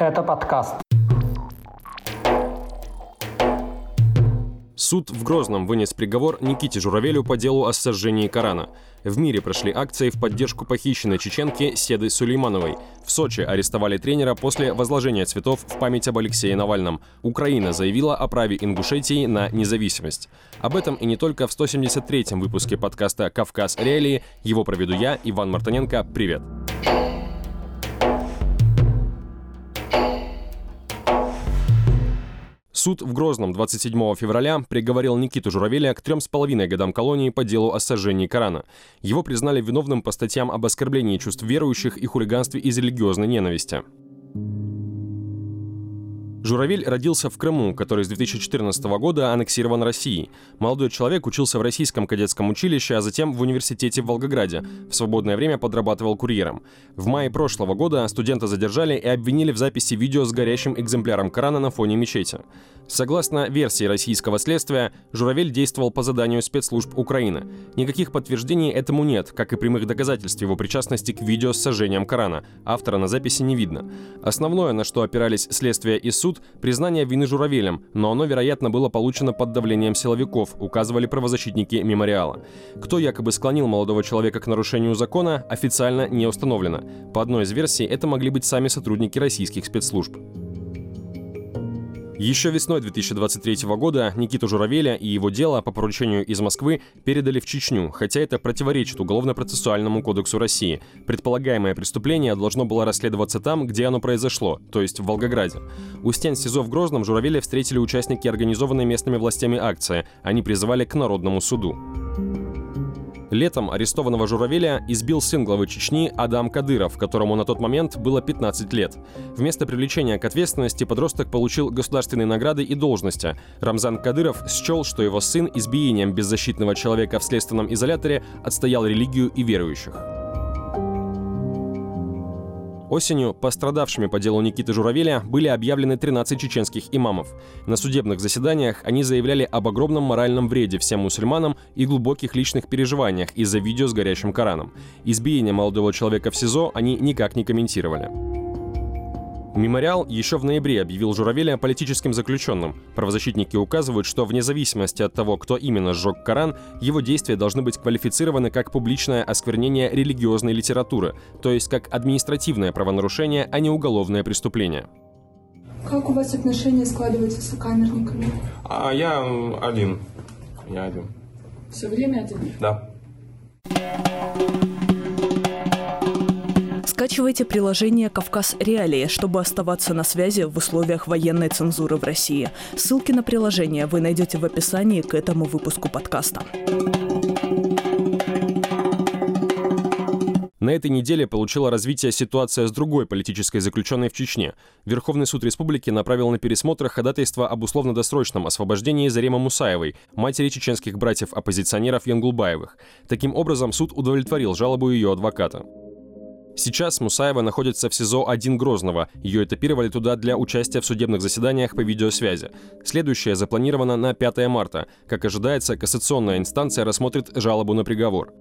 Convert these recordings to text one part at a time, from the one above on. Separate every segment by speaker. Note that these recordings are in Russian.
Speaker 1: Это подкаст.
Speaker 2: Суд в Грозном вынес приговор Никите Журавелю по делу о сожжении Корана. В мире прошли акции в поддержку похищенной чеченки Седы Сулеймановой. В Сочи арестовали тренера после возложения цветов в память об Алексее Навальном. Украина заявила о праве Ингушетии на независимость. Об этом и не только в 173-м выпуске подкаста «Кавказ Реалии». Его проведу я, Иван Мартыненко. Привет! Суд в Грозном 27 февраля приговорил Никиту Журавеля к трем с половиной годам колонии по делу о сожжении Корана. Его признали виновным по статьям об оскорблении чувств верующих и хулиганстве из религиозной ненависти. Журавель родился в Крыму, который с 2014 года аннексирован Россией. Молодой человек учился в российском кадетском училище, а затем в университете в Волгограде. В свободное время подрабатывал курьером. В мае прошлого года студента задержали и обвинили в записи видео с горящим экземпляром Корана на фоне мечети. Согласно версии российского следствия, Журавель действовал по заданию спецслужб Украины. Никаких подтверждений этому нет, как и прямых доказательств его причастности к видео с сожжением Корана. Автора на записи не видно. Основное, на что опирались следствие и суд, суд признание вины журавелем, но оно, вероятно, было получено под давлением силовиков, указывали правозащитники мемориала. Кто якобы склонил молодого человека к нарушению закона, официально не установлено. По одной из версий, это могли быть сами сотрудники российских спецслужб. Еще весной 2023 года Никиту Журавеля и его дело по поручению из Москвы передали в Чечню, хотя это противоречит Уголовно-процессуальному кодексу России. Предполагаемое преступление должно было расследоваться там, где оно произошло, то есть в Волгограде. У стен СИЗО в Грозном Журавеля встретили участники организованной местными властями акции. Они призывали к народному суду. Летом арестованного Журавеля избил сын главы Чечни Адам Кадыров, которому на тот момент было 15 лет. Вместо привлечения к ответственности подросток получил государственные награды и должности. Рамзан Кадыров счел, что его сын избиением беззащитного человека в следственном изоляторе отстоял религию и верующих. Осенью пострадавшими по делу Никиты Журавеля были объявлены 13 чеченских имамов. На судебных заседаниях они заявляли об огромном моральном вреде всем мусульманам и глубоких личных переживаниях из-за видео с горящим Кораном. Избиение молодого человека в СИЗО они никак не комментировали. Мемориал еще в ноябре объявил Журавеля политическим заключенным. Правозащитники указывают, что вне зависимости от того, кто именно сжег Коран, его действия должны быть квалифицированы как публичное осквернение религиозной литературы, то есть как административное правонарушение, а не уголовное преступление.
Speaker 3: Как у вас отношения складываются с сокамерниками?
Speaker 4: А я один. Я один.
Speaker 3: Все время один?
Speaker 4: Да.
Speaker 5: Скачивайте приложение «Кавказ Реалии», чтобы оставаться на связи в условиях военной цензуры в России. Ссылки на приложение вы найдете в описании к этому выпуску подкаста.
Speaker 2: На этой неделе получила развитие ситуация с другой политической заключенной в Чечне. Верховный суд республики направил на пересмотр ходатайство об условно-досрочном освобождении Заремы Мусаевой, матери чеченских братьев-оппозиционеров Янгулбаевых. Таким образом, суд удовлетворил жалобу ее адвоката. Сейчас Мусаева находится в СИЗО-1 Грозного. Ее этапировали туда для участия в судебных заседаниях по видеосвязи. Следующее запланировано на 5 марта. Как ожидается, кассационная инстанция рассмотрит жалобу на приговор.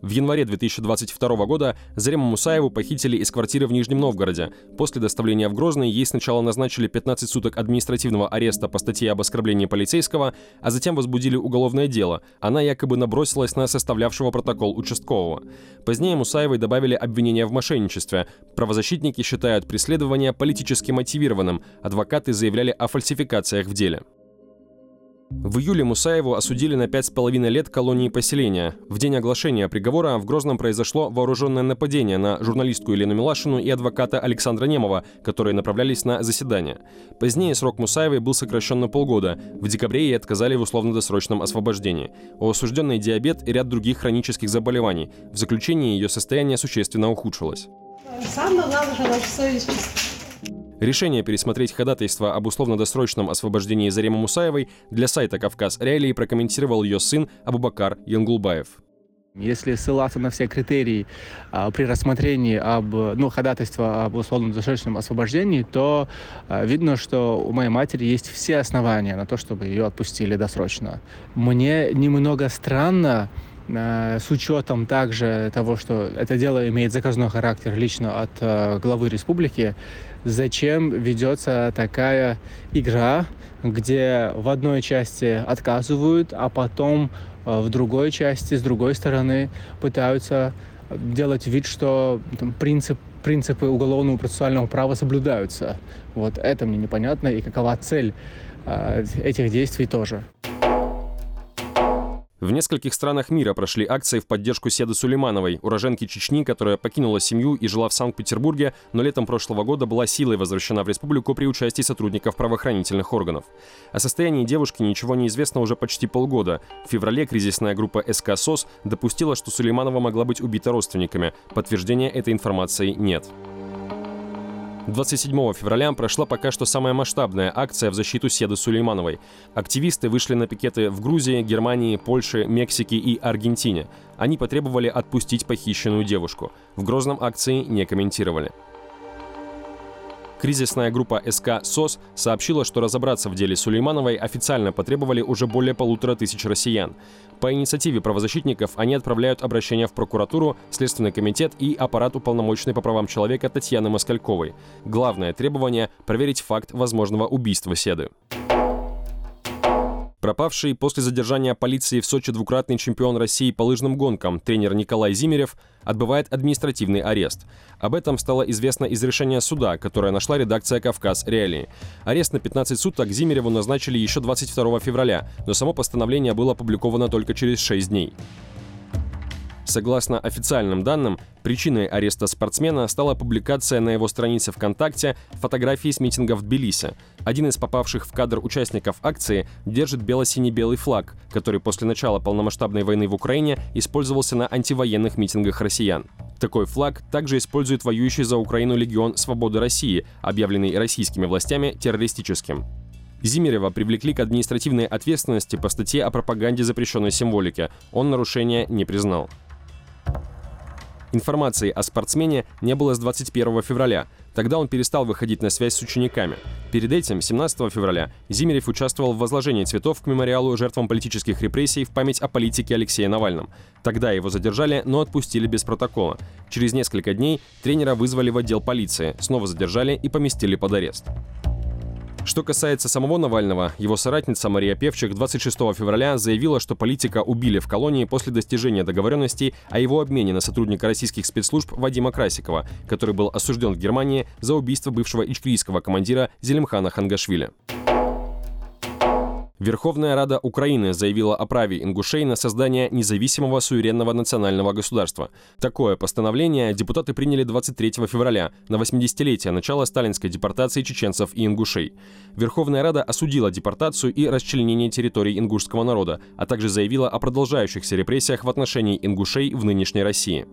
Speaker 2: В январе 2022 года Зарему Мусаеву похитили из квартиры в Нижнем Новгороде. После доставления в Грозный ей сначала назначили 15 суток административного ареста по статье об оскорблении полицейского, а затем возбудили уголовное дело. Она якобы набросилась на составлявшего протокол участкового. Позднее Мусаевой добавили обвинение в мошенничестве. Правозащитники считают преследование политически мотивированным. Адвокаты заявляли о фальсификациях в деле. В июле Мусаеву осудили на пять с половиной лет колонии поселения. В день оглашения приговора в Грозном произошло вооруженное нападение на журналистку Елену Милашину и адвоката Александра Немова, которые направлялись на заседание. Позднее срок Мусаевой был сокращен на полгода. В декабре ей отказали в условно-досрочном освобождении. У осужденной диабет и ряд других хронических заболеваний. В заключении ее состояние существенно ухудшилось.
Speaker 6: Что наша совесть.
Speaker 2: Решение пересмотреть ходатайство об условно-досрочном освобождении Заремы Мусаевой для сайта «Кавказ Реалии» прокомментировал ее сын Абубакар Янгулбаев.
Speaker 7: Если ссылаться на все критерии а, при рассмотрении об, ну, ходатайства об условно-досрочном освобождении, то а, видно, что у моей матери есть все основания на то, чтобы ее отпустили досрочно. Мне немного странно, с учетом также того, что это дело имеет заказной характер лично от э, главы республики, зачем ведется такая игра, где в одной части отказывают, а потом э, в другой части, с другой стороны, пытаются делать вид, что там, принцип принципы уголовного процессуального права соблюдаются. Вот это мне непонятно, и какова цель э, этих действий тоже.
Speaker 2: В нескольких странах мира прошли акции в поддержку Седы Сулеймановой, уроженки Чечни, которая покинула семью и жила в Санкт-Петербурге, но летом прошлого года была силой возвращена в республику при участии сотрудников правоохранительных органов. О состоянии девушки ничего не известно уже почти полгода. В феврале кризисная группа СК СОС допустила, что Сулейманова могла быть убита родственниками. Подтверждения этой информации нет. 27 февраля прошла пока что самая масштабная акция в защиту Седы Сулеймановой. Активисты вышли на пикеты в Грузии, Германии, Польше, Мексике и Аргентине. Они потребовали отпустить похищенную девушку. В Грозном акции не комментировали. Кризисная группа СК СОС сообщила, что разобраться в деле Сулеймановой официально потребовали уже более полутора тысяч россиян. По инициативе правозащитников они отправляют обращения в прокуратуру, Следственный комитет и аппарат уполномоченной по правам человека Татьяны Москальковой. Главное требование – проверить факт возможного убийства Седы. Пропавший после задержания полиции в Сочи двукратный чемпион России по лыжным гонкам тренер Николай Зимерев отбывает административный арест. Об этом стало известно из решения суда, которое нашла редакция «Кавказ Реалии». Арест на 15 суток Зимереву назначили еще 22 февраля, но само постановление было опубликовано только через 6 дней. Согласно официальным данным, причиной ареста спортсмена стала публикация на его странице ВКонтакте фотографии с митинга в Тбилиси. Один из попавших в кадр участников акции держит бело-синий-белый флаг, который после начала полномасштабной войны в Украине использовался на антивоенных митингах россиян. Такой флаг также использует воюющий за Украину Легион Свободы России, объявленный российскими властями террористическим. Зимерева привлекли к административной ответственности по статье о пропаганде запрещенной символики. Он нарушения не признал. Информации о спортсмене не было с 21 февраля. Тогда он перестал выходить на связь с учениками. Перед этим, 17 февраля, Зимерев участвовал в возложении цветов к мемориалу жертвам политических репрессий в память о политике Алексея Навальном. Тогда его задержали, но отпустили без протокола. Через несколько дней тренера вызвали в отдел полиции, снова задержали и поместили под арест. Что касается самого Навального, его соратница Мария Певчик 26 февраля заявила, что политика убили в колонии после достижения договоренностей о его обмене на сотрудника российских спецслужб Вадима Красикова, который был осужден в Германии за убийство бывшего ичкрийского командира Зелимхана Хангашвили. Верховная Рада Украины заявила о праве ингушей на создание независимого суверенного национального государства. Такое постановление депутаты приняли 23 февраля, на 80-летие начала сталинской депортации чеченцев и ингушей. Верховная Рада осудила депортацию и расчленение территорий ингушского народа, а также заявила о продолжающихся репрессиях в отношении ингушей в нынешней России.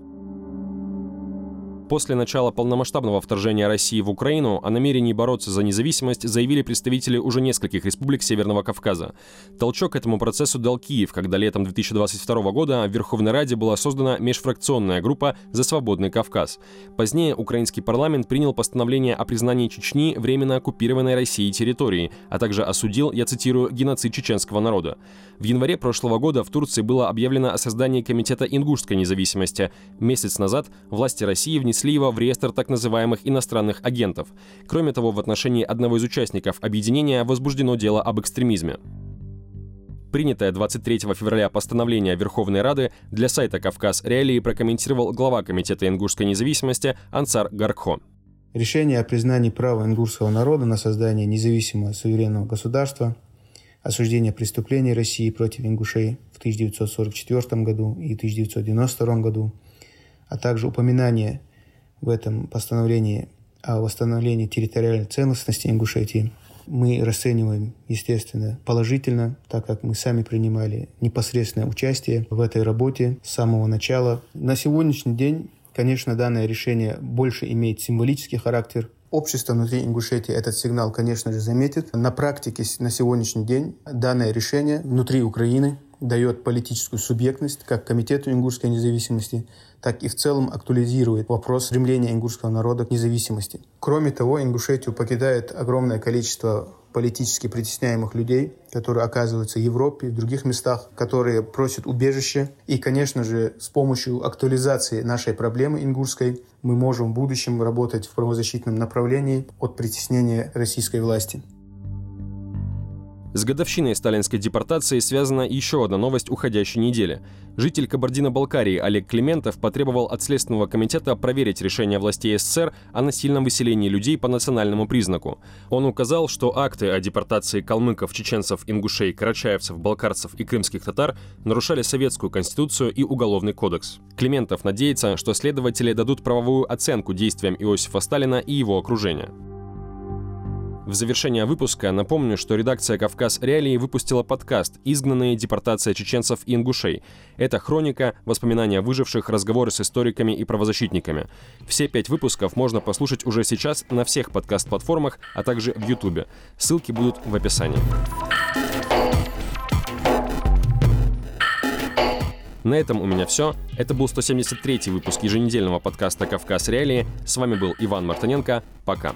Speaker 2: После начала полномасштабного вторжения России в Украину о намерении бороться за независимость заявили представители уже нескольких республик Северного Кавказа. Толчок этому процессу дал Киев, когда летом 2022 года в Верховной Раде была создана межфракционная группа «За свободный Кавказ». Позднее украинский парламент принял постановление о признании Чечни временно оккупированной Россией территорией, а также осудил, я цитирую, геноцид чеченского народа. В январе прошлого года в Турции было объявлено о создании Комитета ингушской независимости. Месяц назад власти России внесли его в реестр так называемых иностранных агентов. Кроме того, в отношении одного из участников объединения возбуждено дело об экстремизме. Принятое 23 февраля постановление Верховной Рады для сайта «Кавказ Реалии» прокомментировал глава Комитета ингушской независимости Ансар Гаркхо.
Speaker 1: Решение о признании права ингушского народа на создание независимого суверенного государства, осуждение преступлений России против ингушей в 1944 году и 1992 году, а также упоминание в этом постановлении о восстановлении территориальной целостности Ингушетии мы расцениваем, естественно, положительно, так как мы сами принимали непосредственное участие в этой работе с самого начала. На сегодняшний день, конечно, данное решение больше имеет символический характер. Общество внутри Ингушетии этот сигнал, конечно же, заметит. На практике на сегодняшний день данное решение внутри Украины дает политическую субъектность как Комитету ингушской независимости, так и в целом актуализирует вопрос стремления ингушского народа к независимости. Кроме того, Ингушетию покидает огромное количество политически притесняемых людей, которые оказываются в Европе, в других местах, которые просят убежище. И, конечно же, с помощью актуализации нашей проблемы ингурской мы можем в будущем работать в правозащитном направлении от притеснения российской власти.
Speaker 2: С годовщиной сталинской депортации связана еще одна новость уходящей недели. Житель Кабардино-Балкарии Олег Климентов потребовал от Следственного комитета проверить решение властей СССР о насильном выселении людей по национальному признаку. Он указал, что акты о депортации калмыков, чеченцев, ингушей, карачаевцев, балкарцев и крымских татар нарушали советскую конституцию и уголовный кодекс. Климентов надеется, что следователи дадут правовую оценку действиям Иосифа Сталина и его окружения. В завершение выпуска напомню, что редакция «Кавказ Реалии» выпустила подкаст «Изгнанные. Депортация чеченцев и ингушей». Это хроника, воспоминания выживших, разговоры с историками и правозащитниками. Все пять выпусков можно послушать уже сейчас на всех подкаст-платформах, а также в Ютубе. Ссылки будут в описании. На этом у меня все. Это был 173-й выпуск еженедельного подкаста «Кавказ Реалии». С вами был Иван Мартыненко. Пока.